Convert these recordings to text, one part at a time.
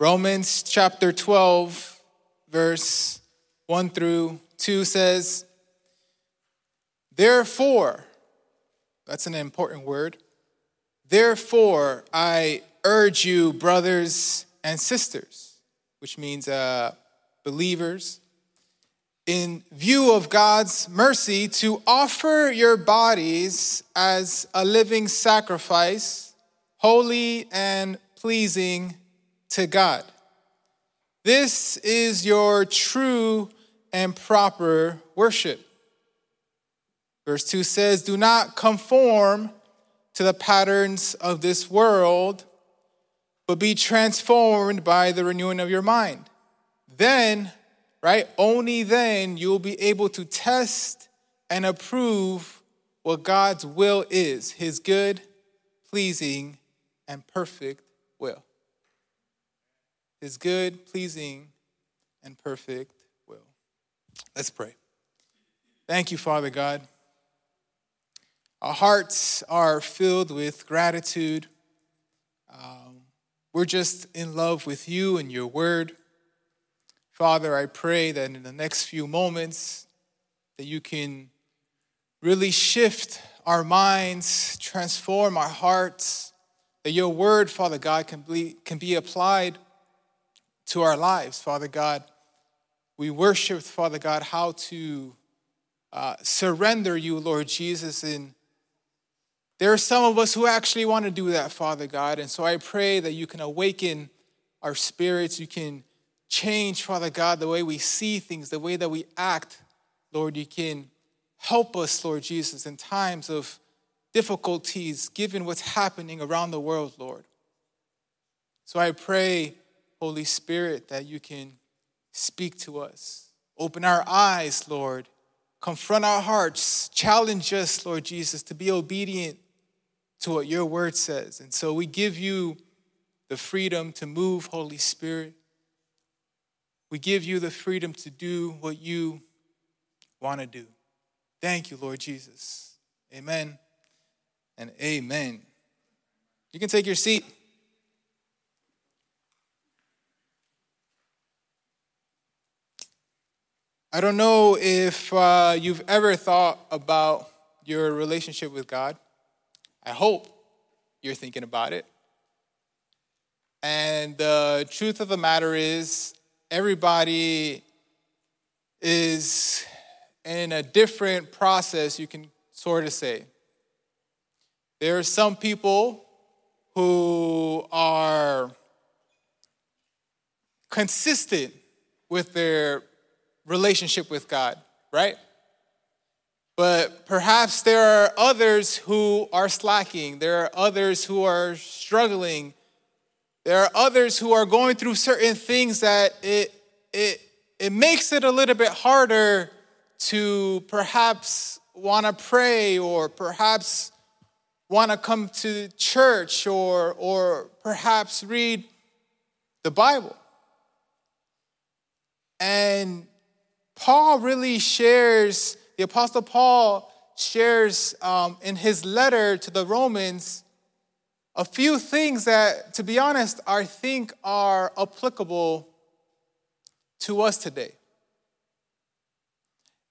Romans chapter 12, verse 1 through 2 says, Therefore, that's an important word. Therefore, I urge you, brothers and sisters, which means uh, believers, in view of God's mercy, to offer your bodies as a living sacrifice, holy and pleasing to God. This is your true and proper worship. Verse 2 says, Do not conform to the patterns of this world, but be transformed by the renewing of your mind. Then, right, only then you will be able to test and approve what God's will is, his good, pleasing, and perfect will his good, pleasing, and perfect will. Let's pray. Thank you, Father God. Our hearts are filled with gratitude. Um, we're just in love with you and your word. Father, I pray that in the next few moments that you can really shift our minds, transform our hearts, that your word, Father God, can be, can be applied to our lives, Father God. We worship, Father God, how to uh, surrender you, Lord Jesus. And there are some of us who actually want to do that, Father God. And so I pray that you can awaken our spirits. You can change, Father God, the way we see things, the way that we act. Lord, you can help us, Lord Jesus, in times of difficulties, given what's happening around the world, Lord. So I pray Holy Spirit, that you can speak to us. Open our eyes, Lord. Confront our hearts. Challenge us, Lord Jesus, to be obedient to what your word says. And so we give you the freedom to move, Holy Spirit. We give you the freedom to do what you want to do. Thank you, Lord Jesus. Amen and amen. You can take your seat. I don't know if uh, you've ever thought about your relationship with God. I hope you're thinking about it. And the truth of the matter is, everybody is in a different process, you can sort of say. There are some people who are consistent with their relationship with God, right? But perhaps there are others who are slacking. There are others who are struggling. There are others who are going through certain things that it, it, it makes it a little bit harder to perhaps want to pray or perhaps want to come to church or, or perhaps read the Bible. And Paul really shares, the Apostle Paul shares um, in his letter to the Romans a few things that, to be honest, I think are applicable to us today.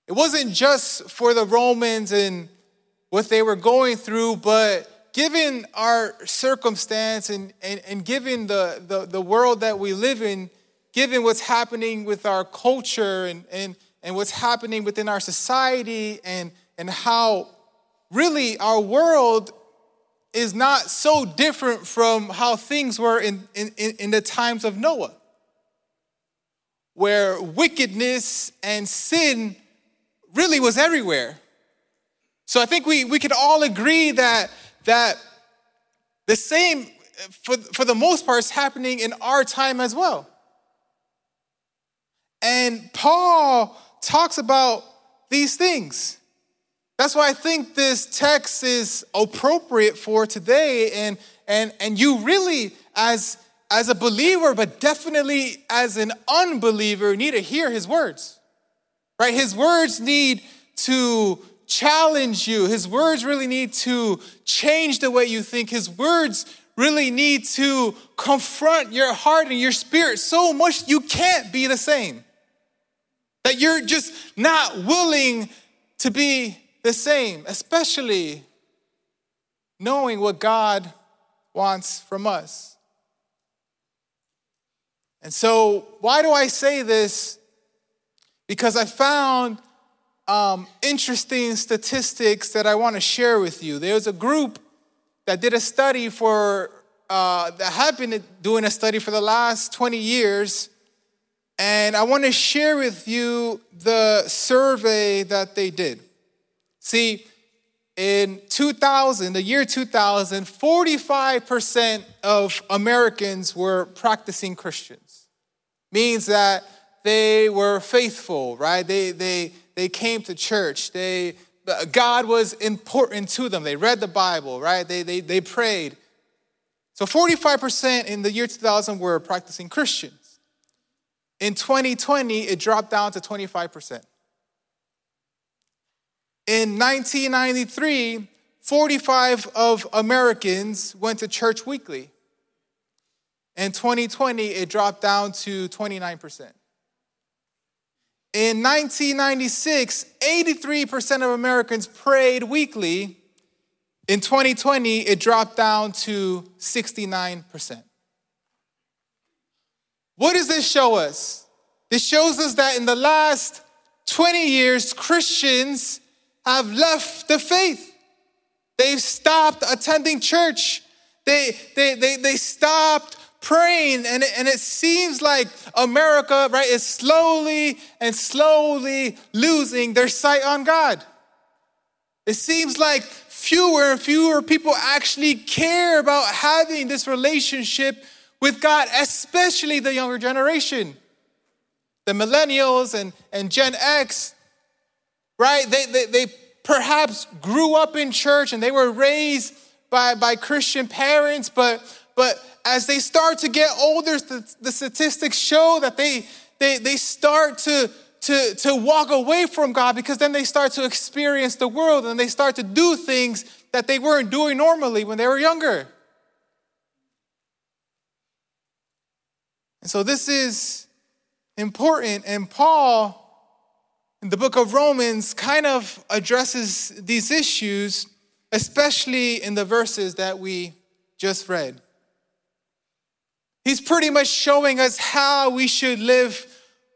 It wasn't just for the Romans and what they were going through, but given our circumstance and, and, and given the, the, the world that we live in, given what's happening with our culture and, and, and what's happening within our society and, and how really our world is not so different from how things were in, in, in the times of Noah, where wickedness and sin really was everywhere. So I think we, we could all agree that, that the same, for, for the most part, is happening in our time as well. And Paul talks about these things. That's why I think this text is appropriate for today. And, and, and you really, as, as a believer, but definitely as an unbeliever, need to hear his words. Right? His words need to challenge you. His words really need to change the way you think. His words really need to confront your heart and your spirit so much you can't be the same. That you're just not willing to be the same, especially knowing what God wants from us. And so, why do I say this? Because I found um, interesting statistics that I want to share with you. There's a group that did a study for, uh, that have been doing a study for the last 20 years. And I want to share with you the survey that they did. See, in 2000, the year 2000, 45% of Americans were practicing Christians. Means that they were faithful, right? They, they, they came to church. They, God was important to them. They read the Bible, right? They, they, they prayed. So 45% in the year 2000 were practicing Christians. In 2020, it dropped down to 25%. In 1993, 45 of Americans went to church weekly. In 2020, it dropped down to 29%. In 1996, 83% of Americans prayed weekly. In 2020, it dropped down to 69%. What does this show us? This shows us that in the last 20 years, Christians have left the faith. They've stopped attending church. They, they, they, they stopped praying. And and it seems like America, right, is slowly and slowly losing their sight on God. It seems like fewer and fewer people actually care about having this relationship with God, especially the younger generation. The millennials and, and Gen X, right? They, they, they perhaps grew up in church and they were raised by, by Christian parents, but, but as they start to get older, the statistics show that they, they, they start to, to, to walk away from God because then they start to experience the world and they start to do things that they weren't doing normally when they were younger. And so this is important. And Paul in the book of Romans kind of addresses these issues, especially in the verses that we just read. He's pretty much showing us how we should live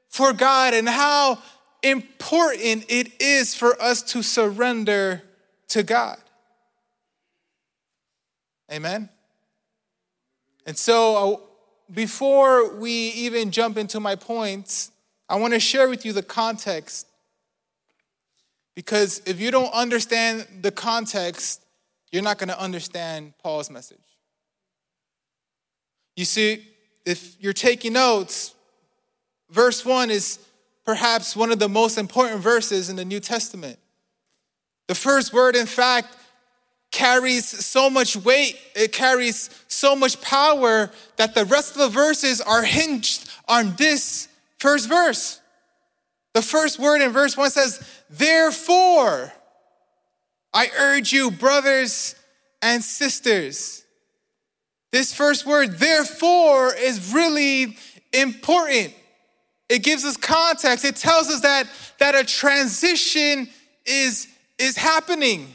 for God and how important it is for us to surrender to God. Amen. And so, uh, before we even jump into my points, I want to share with you the context because if you don't understand the context, you're not going to understand Paul's message. You see, if you're taking notes, verse 1 is perhaps one of the most important verses in the New Testament. The first word, in fact, carries so much weight, it carries so much power that the rest of the verses are hinged on this first verse. The first word in verse 1 says, Therefore, I urge you, brothers and sisters. This first word, therefore, is really important. It gives us context. It tells us that, that a transition is, is happening.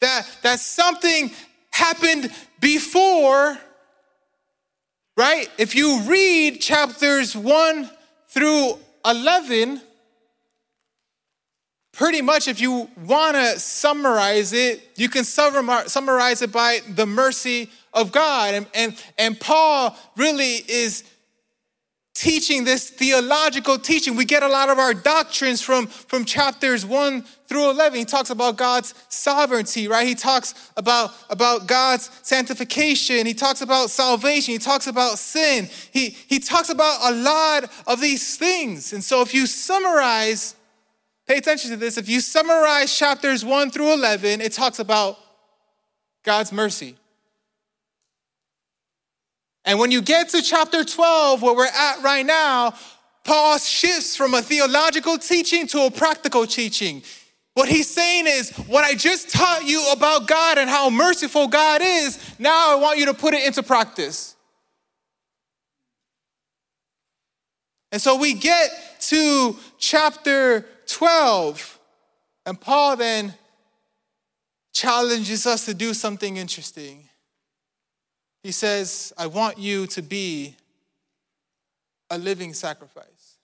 That, that something happened before, right? If you read chapters 1 through 11, pretty much if you want to summarize it, you can summarize it by the mercy of God. And, and, and Paul really is teaching this theological teaching. We get a lot of our doctrines from, from chapters 1 through 11. He talks about God's sovereignty, right? He talks about, about God's sanctification. He talks about salvation. He talks about sin. He, he talks about a lot of these things. And so if you summarize, pay attention to this, if you summarize chapters 1 through 11, it talks about God's mercy. And when you get to chapter 12, where we're at right now, Paul shifts from a theological teaching to a practical teaching. What he's saying is, what I just taught you about God and how merciful God is, now I want you to put it into practice. And so we get to chapter 12, and Paul then challenges us to do something interesting. He says, I want you to be a living sacrifice.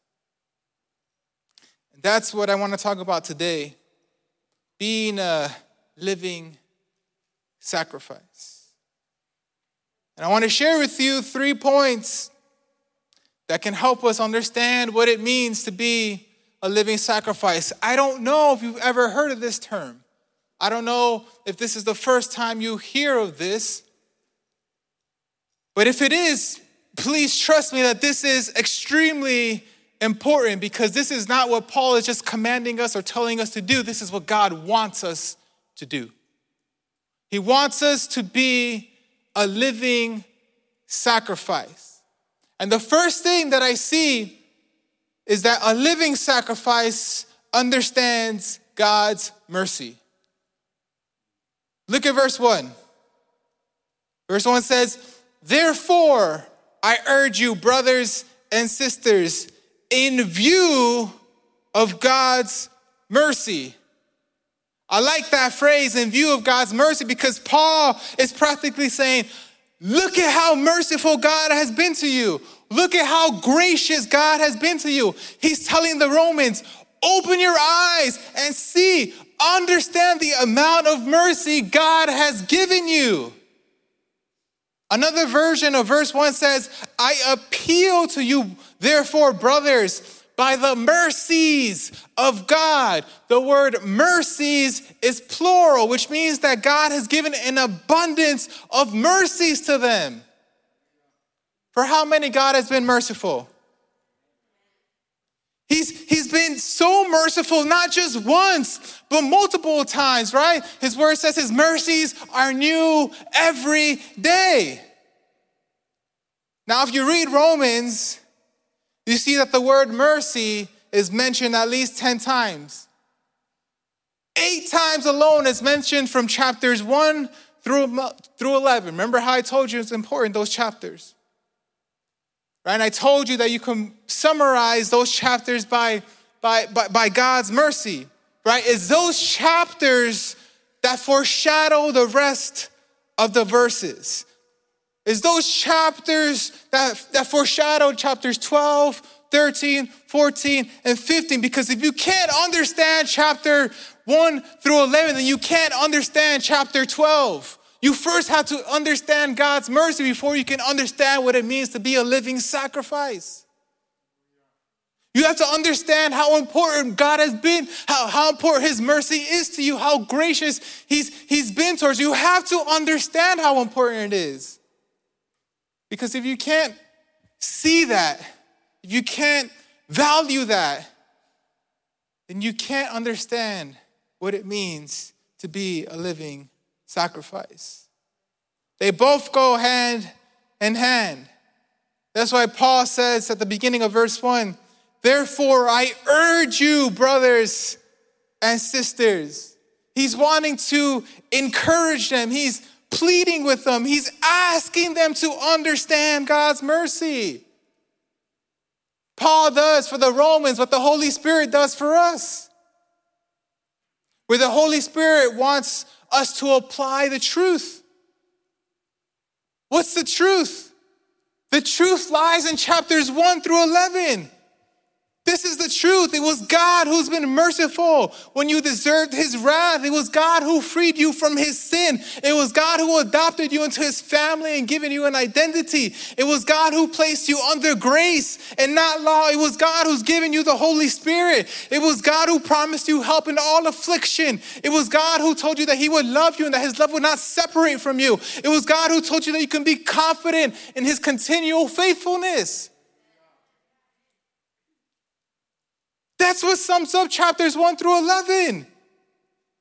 And that's what I want to talk about today being a living sacrifice. And I want to share with you three points that can help us understand what it means to be a living sacrifice. I don't know if you've ever heard of this term. I don't know if this is the first time you hear of this. But if it is, please trust me that this is extremely important because this is not what Paul is just commanding us or telling us to do. This is what God wants us to do. He wants us to be a living sacrifice. And the first thing that I see is that a living sacrifice understands God's mercy. Look at verse 1. Verse 1 says, Therefore, I urge you, brothers and sisters, in view of God's mercy. I like that phrase, in view of God's mercy, because Paul is practically saying, Look at how merciful God has been to you. Look at how gracious God has been to you. He's telling the Romans, Open your eyes and see, understand the amount of mercy God has given you. Another version of verse 1 says, I appeal to you, therefore, brothers, by the mercies of God. The word mercies is plural, which means that God has given an abundance of mercies to them. For how many God has been merciful? He's, he's been so merciful, not just once, but multiple times, right? His word says his mercies are new every day. Now, if you read Romans, you see that the word mercy is mentioned at least 10 times. Eight times alone is mentioned from chapters 1 through, through 11. Remember how I told you it's important, those chapters. Right? And I told you that you can summarize those chapters by, by, by, by God's mercy, right? It's those chapters that foreshadow the rest of the verses. It's those chapters that, that foreshadow chapters 12, 13, 14, and 15. Because if you can't understand chapter 1 through 11, then you can't understand chapter 12. You first have to understand God's mercy before you can understand what it means to be a living sacrifice. You have to understand how important God has been, how, how important His mercy is to you, how gracious he's, he's been towards you. You have to understand how important it is. Because if you can't see that, if you can't value that, then you can't understand what it means to be a living sacrifice. They both go hand in hand. That's why Paul says at the beginning of verse 1 Therefore, I urge you, brothers and sisters. He's wanting to encourage them, he's pleading with them, he's asking them to understand God's mercy. Paul does for the Romans what the Holy Spirit does for us. Where the Holy Spirit wants us to apply the truth. What's the truth? The truth lies in chapters 1 through 11. This is the truth. It was God who's been merciful when you deserved his wrath. It was God who freed you from his sin. It was God who adopted you into his family and given you an identity. It was God who placed you under grace and not law. It was God who's given you the Holy Spirit. It was God who promised you help in all affliction. It was God who told you that he would love you and that his love would not separate from you. It was God who told you that you can be confident in his continual faithfulness. That's what sums up chapters 1 through 11.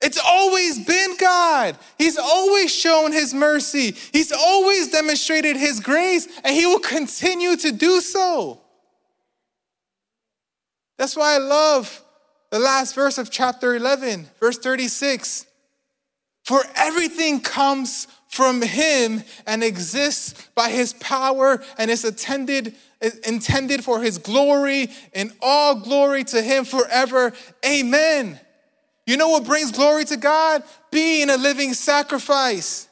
It's always been God. He's always shown His mercy. He's always demonstrated His grace, and He will continue to do so. That's why I love the last verse of chapter 11, verse 36. For everything comes from him and exists by his power and is attended intended for his glory and all glory to him forever. Amen. You know what brings glory to God? Being a living sacrifice.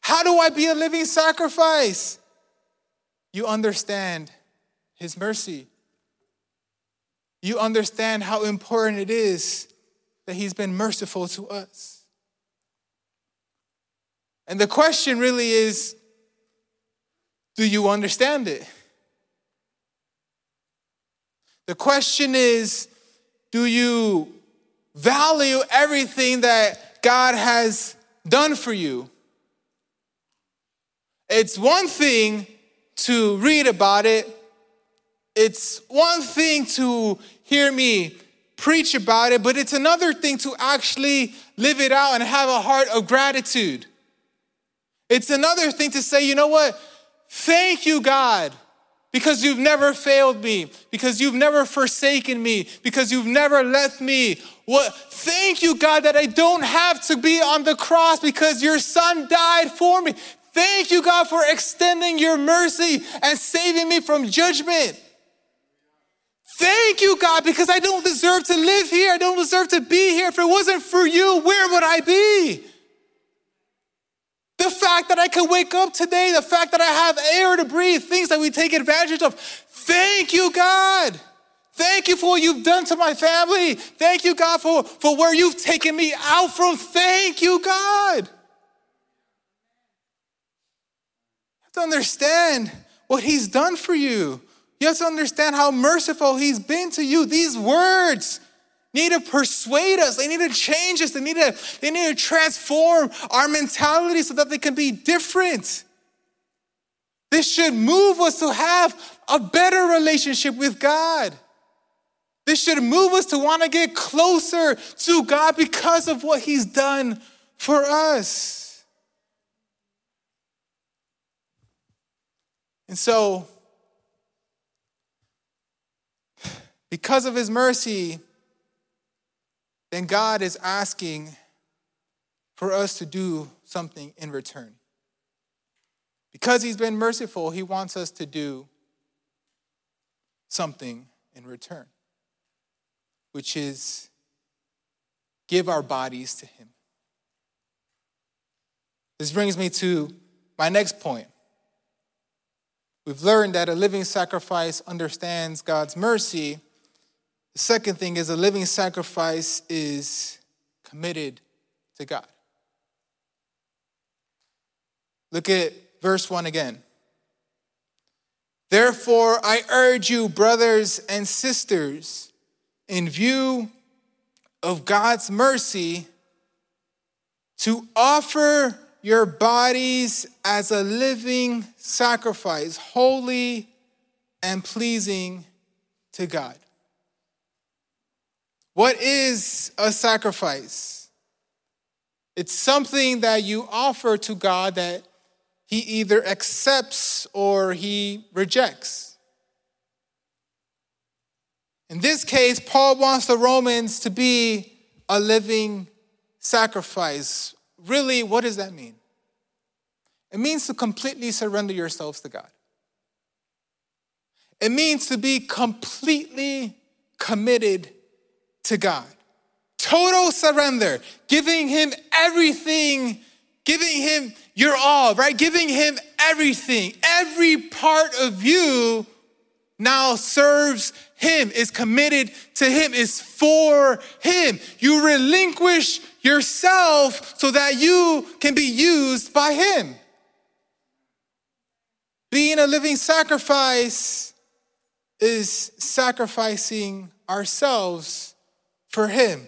How do I be a living sacrifice? You understand his mercy. You understand how important it is that he's been merciful to us. And the question really is do you understand it? The question is do you value everything that God has done for you? It's one thing to read about it, it's one thing to hear me preach about it, but it's another thing to actually live it out and have a heart of gratitude. It's another thing to say, you know what? Thank you, God, because you've never failed me, because you've never forsaken me, because you've never left me. What? Thank you, God, that I don't have to be on the cross because your son died for me. Thank you, God, for extending your mercy and saving me from judgment. Thank you, God, because I don't deserve to live here. I don't deserve to be here. If it wasn't for you, where would I be? The fact that I could wake up today, the fact that I have air to breathe, things that we take advantage of. Thank you, God. Thank you for what you've done to my family. Thank you, God, for, for where you've taken me out from. Thank you, God. You have to understand what He's done for you. You have to understand how merciful He's been to you. These words need to persuade us. They need to change us. They need to, they need to transform our mentality so that they can be different. This should move us to have a better relationship with God. This should move us to want to get closer to God because of what He's done for us. And so, because of His mercy, then God is asking for us to do something in return. Because He's been merciful, He wants us to do something in return, which is give our bodies to Him. This brings me to my next point. We've learned that a living sacrifice understands God's mercy the second thing is a living sacrifice is committed to God. Look at verse 1 again. Therefore, I urge you, brothers and sisters, in view of God's mercy, to offer your bodies as a living sacrifice, holy and pleasing to God. What is a sacrifice? It's something that you offer to God that He either accepts or He rejects. In this case, Paul wants the Romans to be a living sacrifice. Really, what does that mean? It means to completely surrender yourselves to God. It means to be completely committed to God. Total surrender, giving Him everything, giving Him your all, right? Giving Him everything. Every part of you now serves Him, is committed to Him, is for Him. You relinquish yourself so that you can be used by Him. Being a living sacrifice is sacrificing ourselves for him.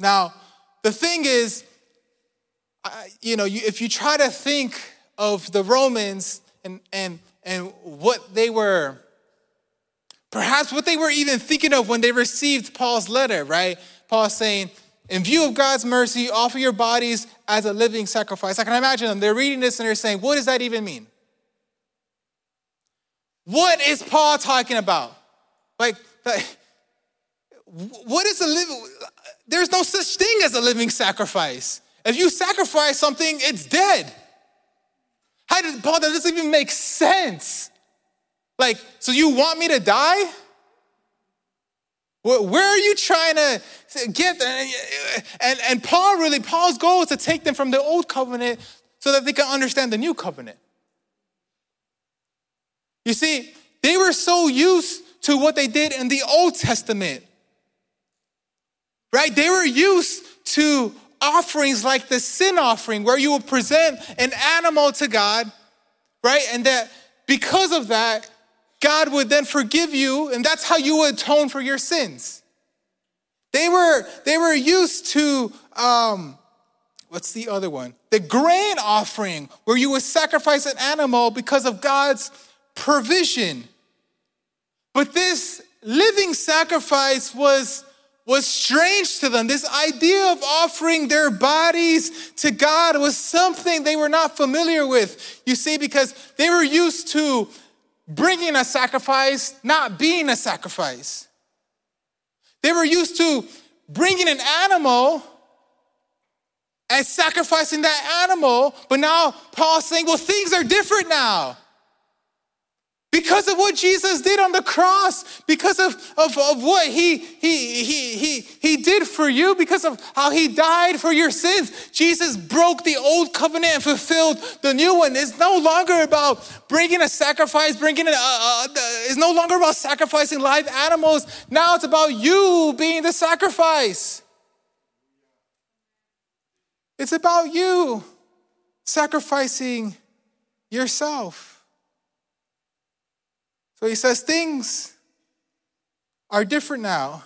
Now, the thing is, you know, if you try to think of the Romans and, and, and what they were, perhaps what they were even thinking of when they received Paul's letter, right? Paul saying, in view of God's mercy, offer your bodies as a living sacrifice. I can imagine them. They're reading this and they're saying, what does that even mean? What is Paul talking about? Like, what is a living? There's no such thing as a living sacrifice. If you sacrifice something, it's dead. How did Paul? That doesn't even make sense. Like, so you want me to die? Where are you trying to get? And, and Paul really, Paul's goal is to take them from the old covenant so that they can understand the new covenant. You see, they were so used to what they did in the Old Testament, right? They were used to offerings like the sin offering, where you would present an animal to God, right? And that because of that, God would then forgive you, and that's how you would atone for your sins. They were, they were used to, um, what's the other one? The grain offering, where you would sacrifice an animal because of God's provision. But this living sacrifice was, was strange to them. This idea of offering their bodies to God was something they were not familiar with. You see, because they were used to bringing a sacrifice, not being a sacrifice. They were used to bringing an animal and sacrificing that animal, but now Paul's saying, well, things are different now. Because of what Jesus did on the cross, because of, of, of what he, he, he, he, he did for you, because of how he died for your sins, Jesus broke the old covenant and fulfilled the new one. It's no longer about bringing a sacrifice, bringing it, uh, uh, it's no longer about sacrificing live animals. Now it's about you being the sacrifice. It's about you sacrificing yourself. So he says things are different now.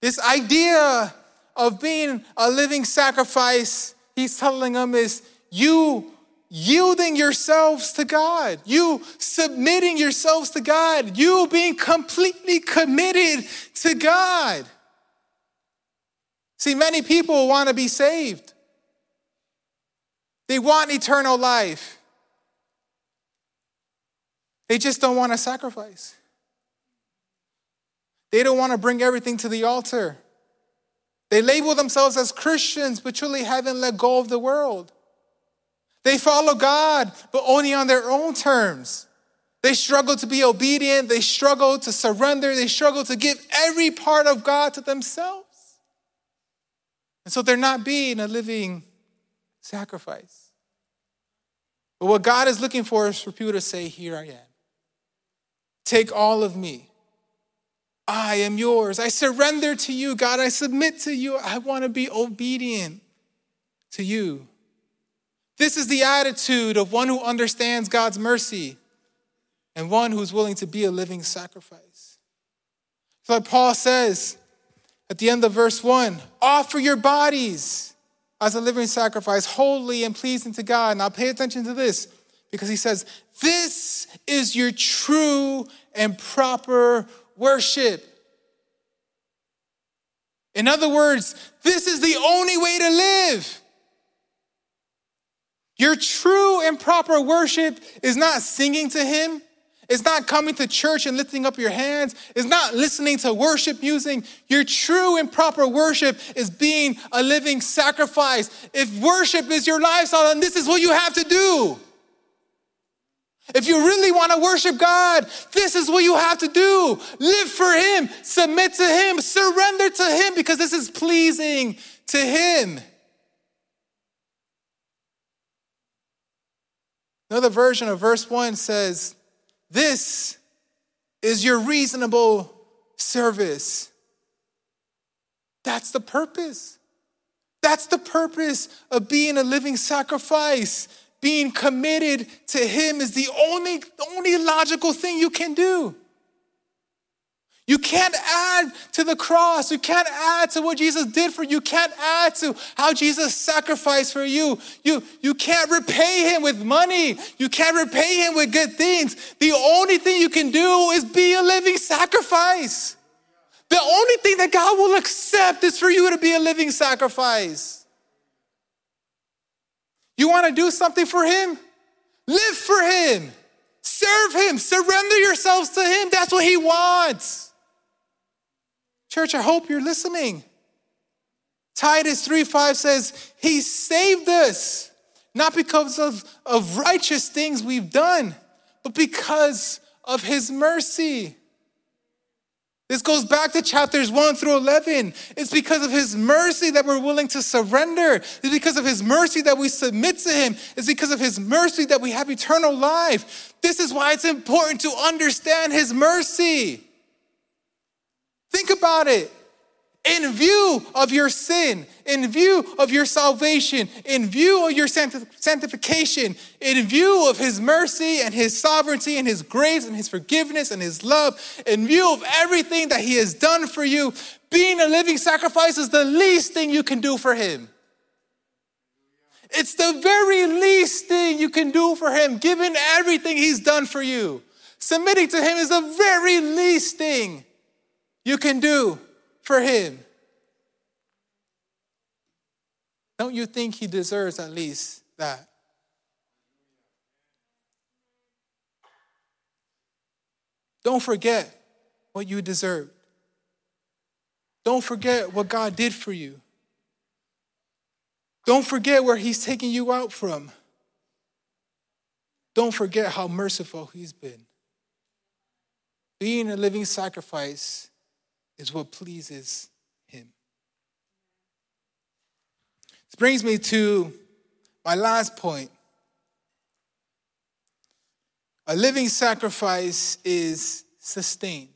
This idea of being a living sacrifice, he's telling them, is you yielding yourselves to God, you submitting yourselves to God, you being completely committed to God. See, many people want to be saved, they want eternal life. They just don't want to sacrifice. They don't want to bring everything to the altar. They label themselves as Christians, but truly haven't let go of the world. They follow God, but only on their own terms. They struggle to be obedient. They struggle to surrender. They struggle to give every part of God to themselves. And so they're not being a living sacrifice. But what God is looking for is for people to say, Here I am. Take all of me. I am yours. I surrender to you, God. I submit to you. I want to be obedient to you. This is the attitude of one who understands God's mercy and one who's willing to be a living sacrifice. So, like Paul says at the end of verse one offer your bodies as a living sacrifice, holy and pleasing to God. Now, pay attention to this because he says, This is your true and proper worship. In other words, this is the only way to live. Your true and proper worship is not singing to Him. It's not coming to church and lifting up your hands. It's not listening to worship music. Your true and proper worship is being a living sacrifice. If worship is your lifestyle, then this is what you have to do. If you really want to worship God, this is what you have to do. Live for Him, submit to Him, surrender to Him because this is pleasing to Him. Another version of verse 1 says, This is your reasonable service. That's the purpose. That's the purpose of being a living sacrifice being committed to Him is the only, only logical thing you can do. You can't add to the cross. You can't add to what Jesus did for you. You can't add to how Jesus sacrificed for you. You, you can't repay him with money. You can't repay him with good things. The only thing you can do is be a living sacrifice. The only thing that God will accept is for you to be a living sacrifice. You want to do something for Him? Live for Him. Serve Him. Surrender yourselves to Him. That's what He wants. Church, I hope you're listening. Titus 3 5 says, He saved us, not because of, of righteous things we've done, but because of His mercy. This goes back to chapters 1 through 11. It's because of His mercy that we're willing to surrender. It's because of His mercy that we submit to Him. It's because of His mercy that we have eternal life. This is why it's important to understand His mercy. Think about it in view of your sin, in view of your salvation, in view of your sanctification, in view of His mercy and His sovereignty and His grace and His forgiveness and His love, in view of everything that He has done for you, being a living sacrifice is the least thing you can do for Him. It's the very least thing you can do for Him, given everything He's done for you. Submitting to Him is the very least thing you can do for him. Don't you think he deserves at least that? Don't forget what you deserve. Don't forget what God did for you. Don't forget where He's taking you out from. Don't forget how merciful He's been. Being a living sacrifice is what pleases Him. This brings me to my last point. A living sacrifice is sustained.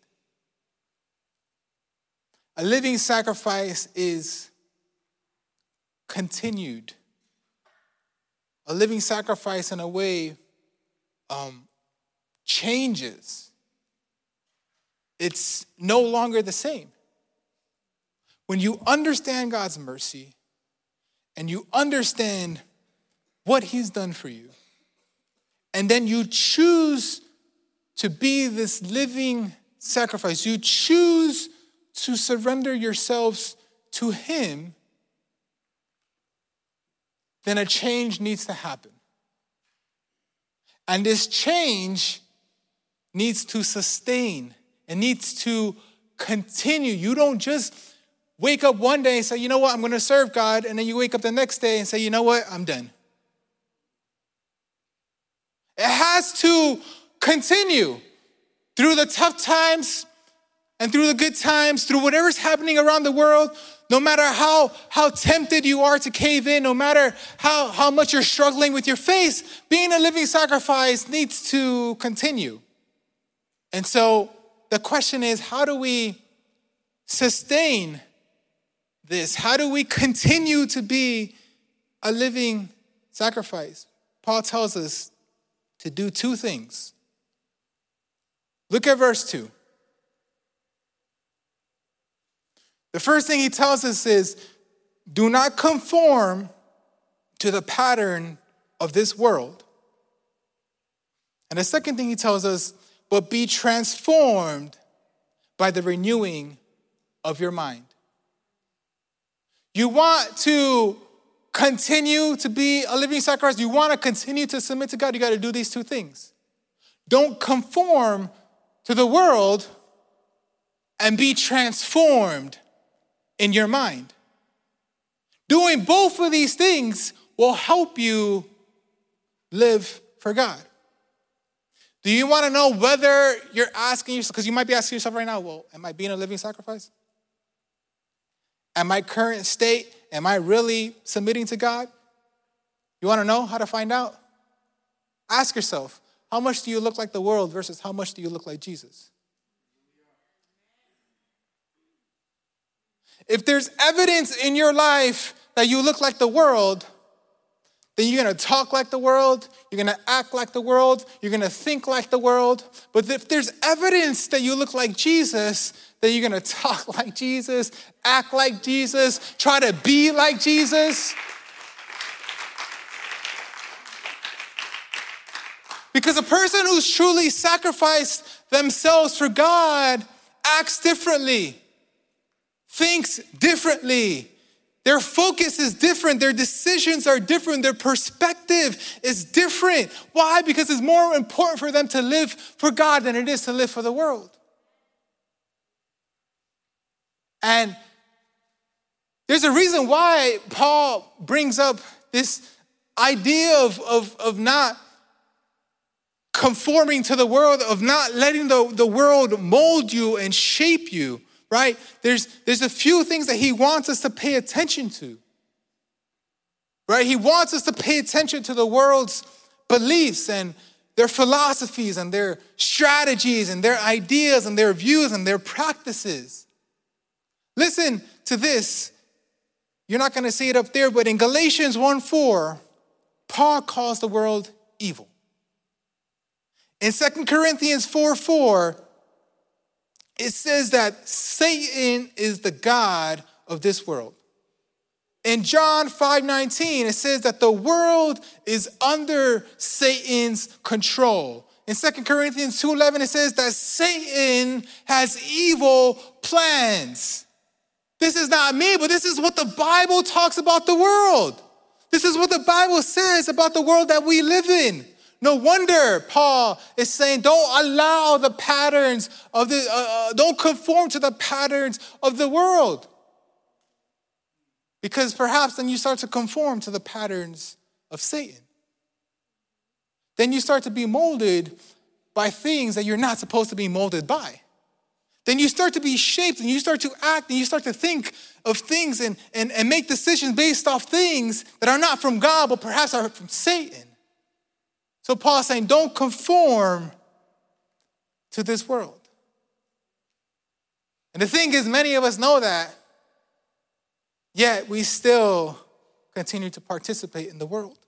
A living sacrifice is continued. A living sacrifice, in a way, um, changes it's no longer the same. When you understand God's mercy and you understand what He's done for you, and then you choose to be this living sacrifice, you choose to surrender yourselves to Him, then a change needs to happen. And this change needs to sustain it needs to continue. You don't just wake up one day and say, you know what, I'm going to serve God. And then you wake up the next day and say, you know what, I'm done. It has to continue through the tough times and through the good times, through whatever's happening around the world, no matter how, how tempted you are to cave in, no matter how, how much you're struggling with your faith, being a living sacrifice needs to continue. And so the question is how do we sustain this? How do we continue to be a living sacrifice? Paul tells us to do two things. Look at verse 2. The first thing he tells us is do not conform to the pattern of this world. And the second thing he tells us but be transformed by the renewing of your mind. You want to continue to be a living sacrifice, you want to continue to submit to God, you got to do these two things. Don't conform to the world and be transformed in your mind. Doing both of these things will help you live for God. Do you want to know whether you're asking yourself, because you might be asking yourself right now, well, am I being a living sacrifice? Am my current state, am I really submitting to God? You want to know how to find out? Ask yourself, how much do you look like the world versus how much do you look like Jesus? If there's evidence in your life that you look like the world, then you're gonna talk like the world, you're gonna act like the world, you're gonna think like the world. But if there's evidence that you look like Jesus, then you're gonna talk like Jesus, act like Jesus, try to be like Jesus. Because a person who's truly sacrificed themselves for God acts differently, thinks differently, their focus is different. Their decisions are different. Their perspective is different. Why? Because it's more important for them to live for God than it is to live for the world. And there's a reason why Paul brings up this idea of, of, of not conforming to the world, of not letting the, the world mold you and shape you, right? There's, there's a few things that he wants us to pay attention to, right? He wants us to pay attention to the world's beliefs and their philosophies and their strategies and their ideas and their views and their practices. Listen to this. You're not going to see it up there, but in Galatians 1 4, Paul calls the world evil. In 2 Corinthians 4 4, it says that Satan is the God of this world. In John 5:19, it says that the world is under Satan's control. In 2 Corinthians 2:11, it says that Satan has evil plans. This is not me, but this is what the Bible talks about the world. This is what the Bible says about the world that we live in. No wonder Paul is saying, don't allow the patterns of the, uh, uh, don't conform to the patterns of the world. Because perhaps then you start to conform to the patterns of Satan. Then you start to be molded by things that you're not supposed to be molded by. Then you start to be shaped and you start to act and you start to think of things and, and, and make decisions based off things that are not from God, but perhaps are from Satan. So Paul's saying, don't conform to this world. And the thing is, many of us know that, yet we still continue to participate in the world.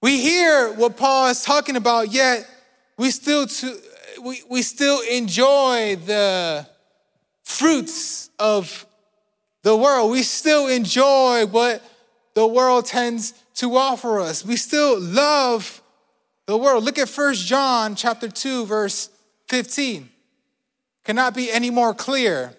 We hear what Paul is talking about, yet we still, to, we, we still enjoy the fruits of the world. We still enjoy what the world tends to offer us. We still love the world. Look at First John chapter 2 verse 15. Cannot be any more clear.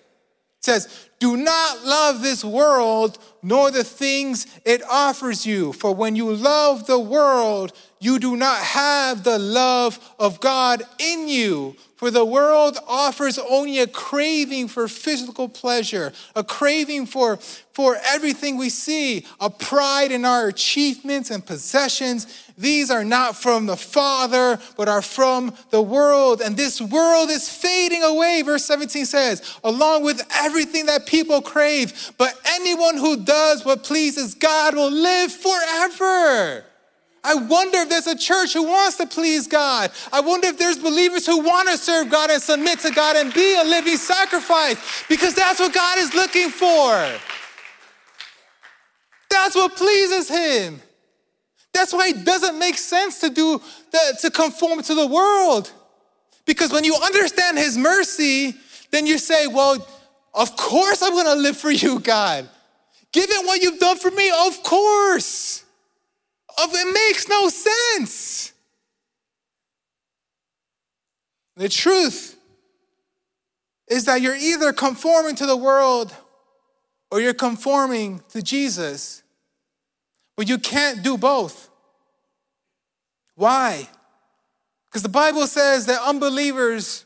It says, "Do not love this world nor the things it offers you, for when you love the world, you do not have the love of God in you. For the world offers only a craving for physical pleasure, a craving for, for everything we see, a pride in our achievements and possessions. These are not from the Father, but are from the world. And this world is fading away, verse 17 says, along with everything that people crave. But anyone who does what pleases God will live forever. I wonder if there's a church who wants to please God. I wonder if there's believers who want to serve God and submit to God and be a living sacrifice because that's what God is looking for. That's what pleases Him. That's why it doesn't make sense to do the, to conform to the world. Because when you understand His mercy, then you say, Well, of course I'm gonna live for you, God. Given what you've done for me, of course. It makes no sense. The truth is that you're either conforming to the world or you're conforming to Jesus. But you can't do both. Why? Because the Bible says that unbelievers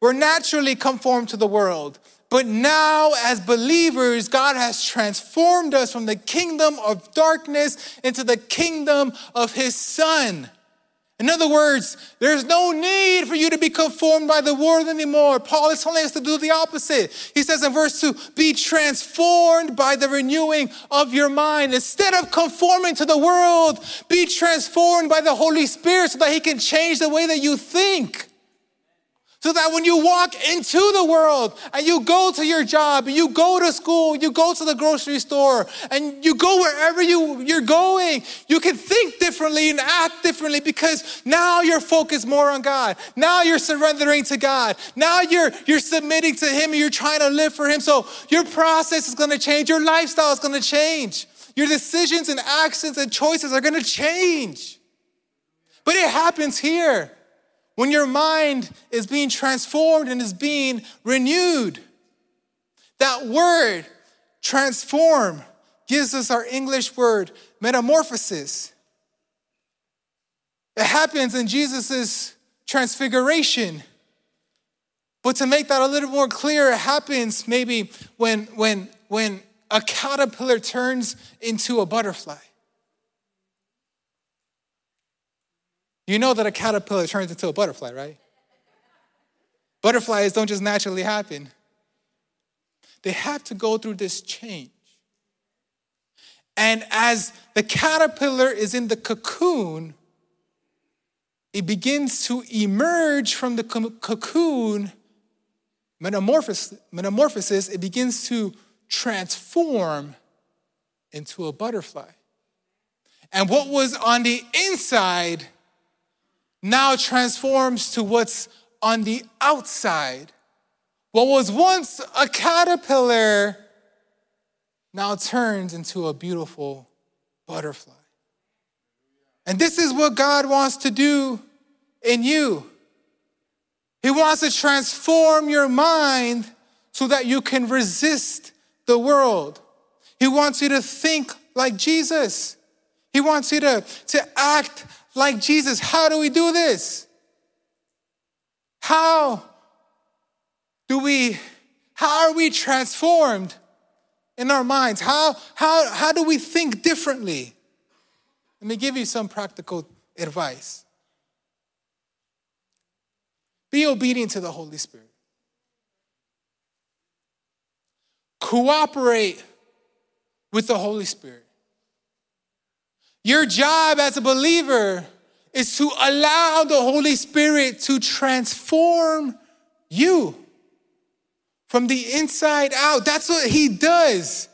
were naturally conformed to the world. But now, as believers, God has transformed us from the kingdom of darkness into the kingdom of His Son. In other words, there's no need for you to be conformed by the world anymore. Paul is telling us to do the opposite. He says in verse 2 be transformed by the renewing of your mind. Instead of conforming to the world, be transformed by the Holy Spirit so that He can change the way that you think. So that when you walk into the world and you go to your job, and you go to school, you go to the grocery store, and you go wherever you, you're going, you can think differently and act differently because now you're focused more on God. Now you're surrendering to God. Now you're, you're submitting to Him and you're trying to live for Him. So your process is gonna change, your lifestyle is gonna change. Your decisions and actions and choices are gonna change. But it happens here when your mind is being transformed and is being renewed. That word, transform, gives us our English word, metamorphosis. It happens in Jesus' transfiguration. But to make that a little more clear, it happens maybe when, when, when a caterpillar turns into a butterfly. You know that a caterpillar turns into a butterfly, right? Butterflies don't just naturally happen, they have to go through this change. And as the caterpillar is in the cocoon, it begins to emerge from the cocoon, metamorphosis, metamorphosis, it begins to transform into a butterfly. And what was on the inside now transforms to what's on the outside. What was once a caterpillar now turns into a beautiful butterfly. And this is what God wants to do in you. He wants to transform your mind so that you can resist the world. He wants you to think like Jesus. He wants you to, to act like Jesus. How do we do this? How do we, how are we transformed in our minds? How, how, how do we think differently? Let me give you some practical advice. Be obedient to the Holy Spirit. Cooperate with the Holy Spirit. Your job as a believer is to allow the Holy Spirit to transform you from the inside out. That's what He does.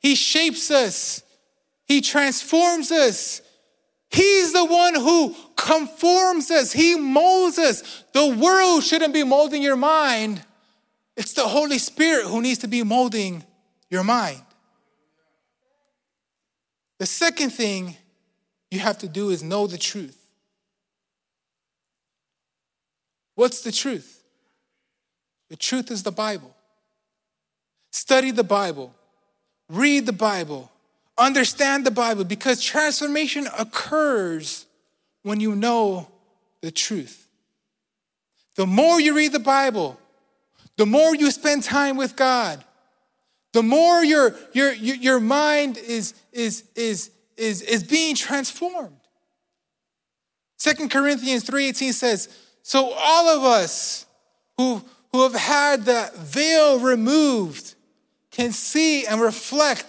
He shapes us, He transforms us. He's the one who conforms us, He molds us. The world shouldn't be molding your mind, it's the Holy Spirit who needs to be molding your mind. The second thing you have to do is know the truth. What's the truth? The truth is the Bible. Study the Bible, read the Bible, understand the Bible, because transformation occurs when you know the truth. The more you read the Bible, the more you spend time with God, the more your, your, your mind is, is, is, is, is being transformed. Second Corinthians 3.18 says, so all of us who, who have had the veil removed can see and reflect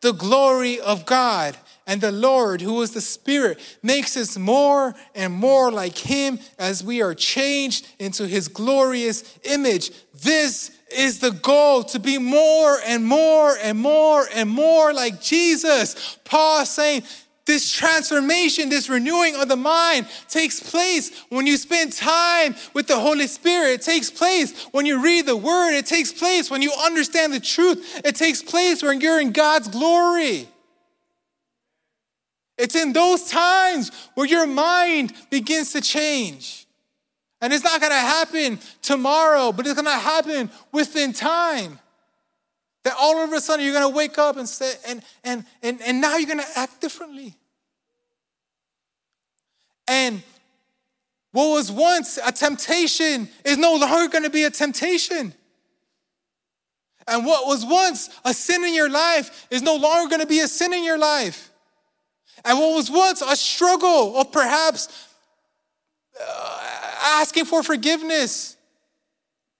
the glory of God. And the Lord, who is the Spirit, makes us more and more like Him as we are changed into His glorious image. This is the goal to be more and more and more and more like Jesus. Paul saying, this transformation, this renewing of the mind takes place when you spend time with the Holy Spirit. It takes place when you read the Word. It takes place when you understand the truth. It takes place when you're in God's glory. It's in those times where your mind begins to change. And it's not gonna happen tomorrow, but it's gonna happen within time. That all of a sudden you're gonna wake up and say, and and and, and now you're gonna act differently. And what was once a temptation is no longer going to be a temptation. And what was once a sin in your life is no longer going to be a sin in your life. And what was once a struggle of perhaps uh, asking for forgiveness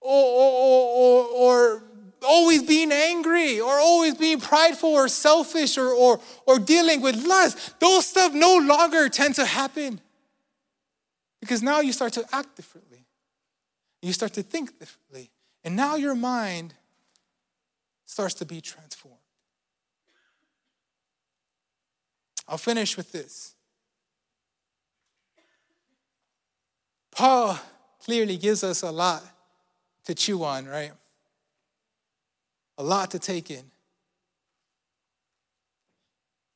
or, or, or, or, always being angry or always being prideful or selfish or, or, or dealing with lust, those stuff no longer tend to happen. Because now you start to act differently. You start to think differently. And now your mind starts to be transformed. I'll finish with this. Paul clearly gives us a lot to chew on, right? A lot to take in.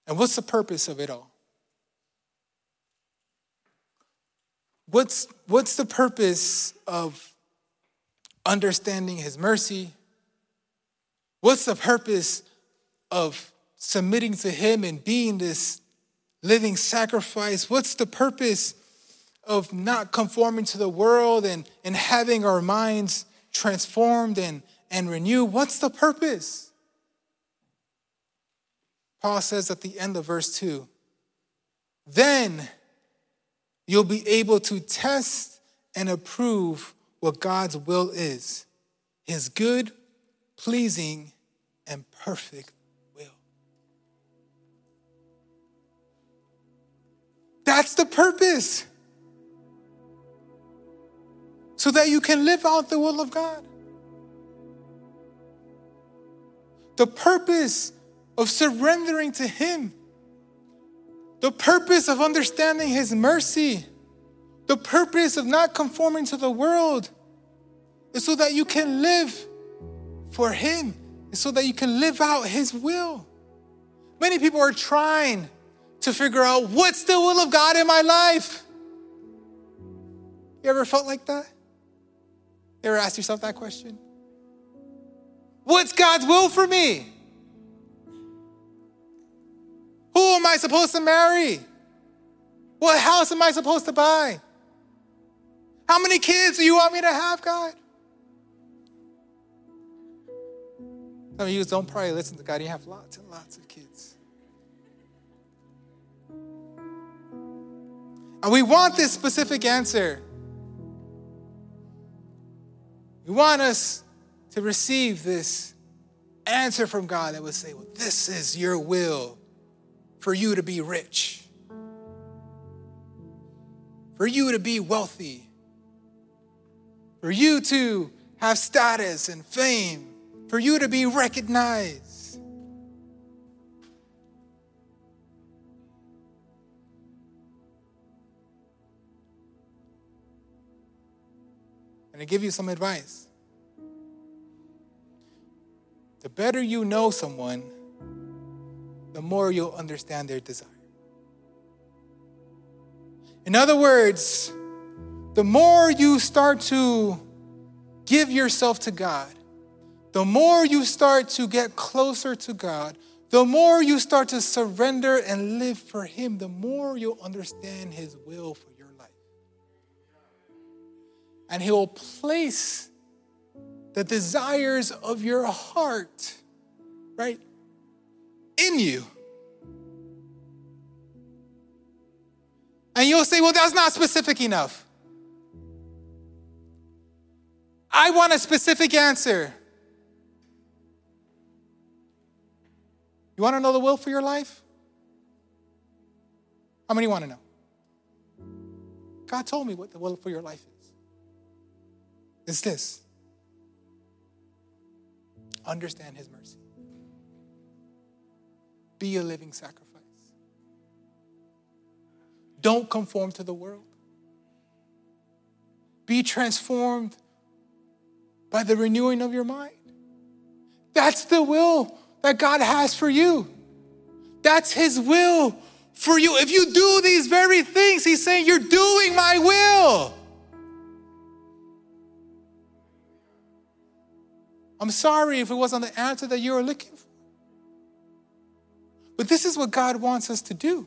And what's the purpose of it all? What's, what's the purpose of understanding His mercy? What's the purpose of submitting to Him and being this living sacrifice? What's the purpose of not conforming to the world and, and having our minds transformed and, and renewed, what's the purpose? Paul says at the end of verse 2 then you'll be able to test and approve what God's will is his good, pleasing, and perfect will. That's the purpose. So that you can live out the will of God. The purpose of surrendering to Him the purpose of understanding His mercy, the purpose of not conforming to the world, is so that you can live for Him, is so that you can live out His will. Many people are trying to figure out what's the will of God in my life. You ever felt like that? You ever ask yourself that question? What's God's will for me? Who am I supposed to marry? What house am I supposed to buy? How many kids do you want me to have, God? Some of you don't probably listen to God. You have lots and lots of kids. And we want this specific answer. We want us to receive this answer from God that would say, Well, this is your will for you to be rich, for you to be wealthy, for you to have status and fame, for you to be recognized. And to give you some advice. The better you know someone, the more you'll understand their desire. In other words, the more you start to give yourself to God, the more you start to get closer to God, the more you start to surrender and live for Him, the more you'll understand His will for life. And He will place the desires of your heart, right, in you. And you'll say, well, that's not specific enough. I want a specific answer. You want to know the will for your life? How many want to know? God told me what the will for your life is. It's this understand His mercy be a living sacrifice. Don't conform to the world. Be transformed by the renewing of your mind. That's the will that God has for you. That's His will for you. If you do these very things, He's saying, You're doing my will. I'm sorry if it wasn't the answer that you were looking for. But this is what God wants us to do.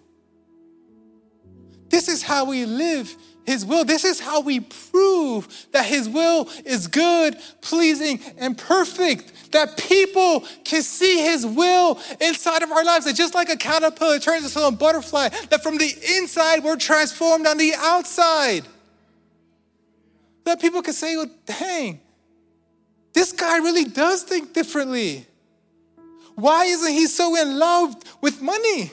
This is how we live His will. This is how we prove that His will is good, pleasing, and perfect. That people can see His will inside of our lives. That just like a caterpillar turns into a butterfly, that from the inside we're transformed on the outside. That people can say, well, dang, this guy really does think differently. Why isn't he so in love with money?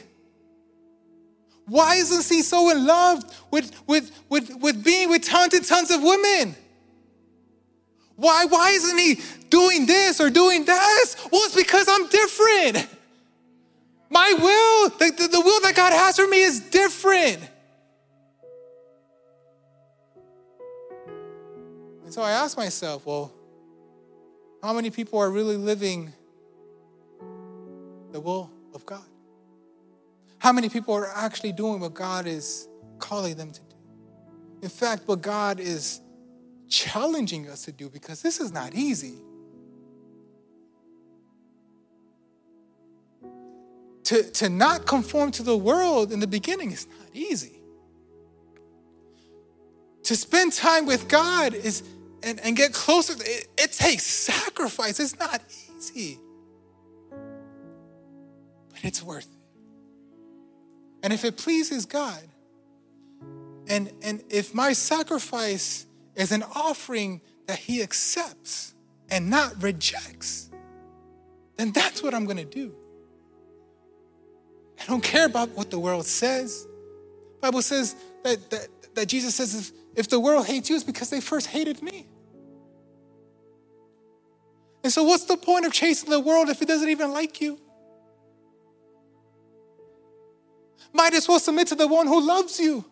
Why isn't he so in love with, with, with, with being with tons and tons of women? Why, why isn't he doing this or doing that? Well, it's because I'm different. My will, the, the, the will that God has for me is different. And so I asked myself, well, how many people are really living the will of God? How many people are actually doing what God is calling them to do? In fact, what God is challenging us to do, because this is not easy. To, to not conform to the world in the beginning is not easy. To spend time with God is, and, and get closer. It, it takes sacrifice. It's not easy. But it's worth it. And if it pleases God, and, and if my sacrifice is an offering that He accepts and not rejects, then that's what I'm going to do. I don't care about what the world says. Bible says that, that, that Jesus says if, if the world hates you, it's because they first hated me. And so, what's the point of chasing the world if it doesn't even like you? Might as well submit to the one who loves you.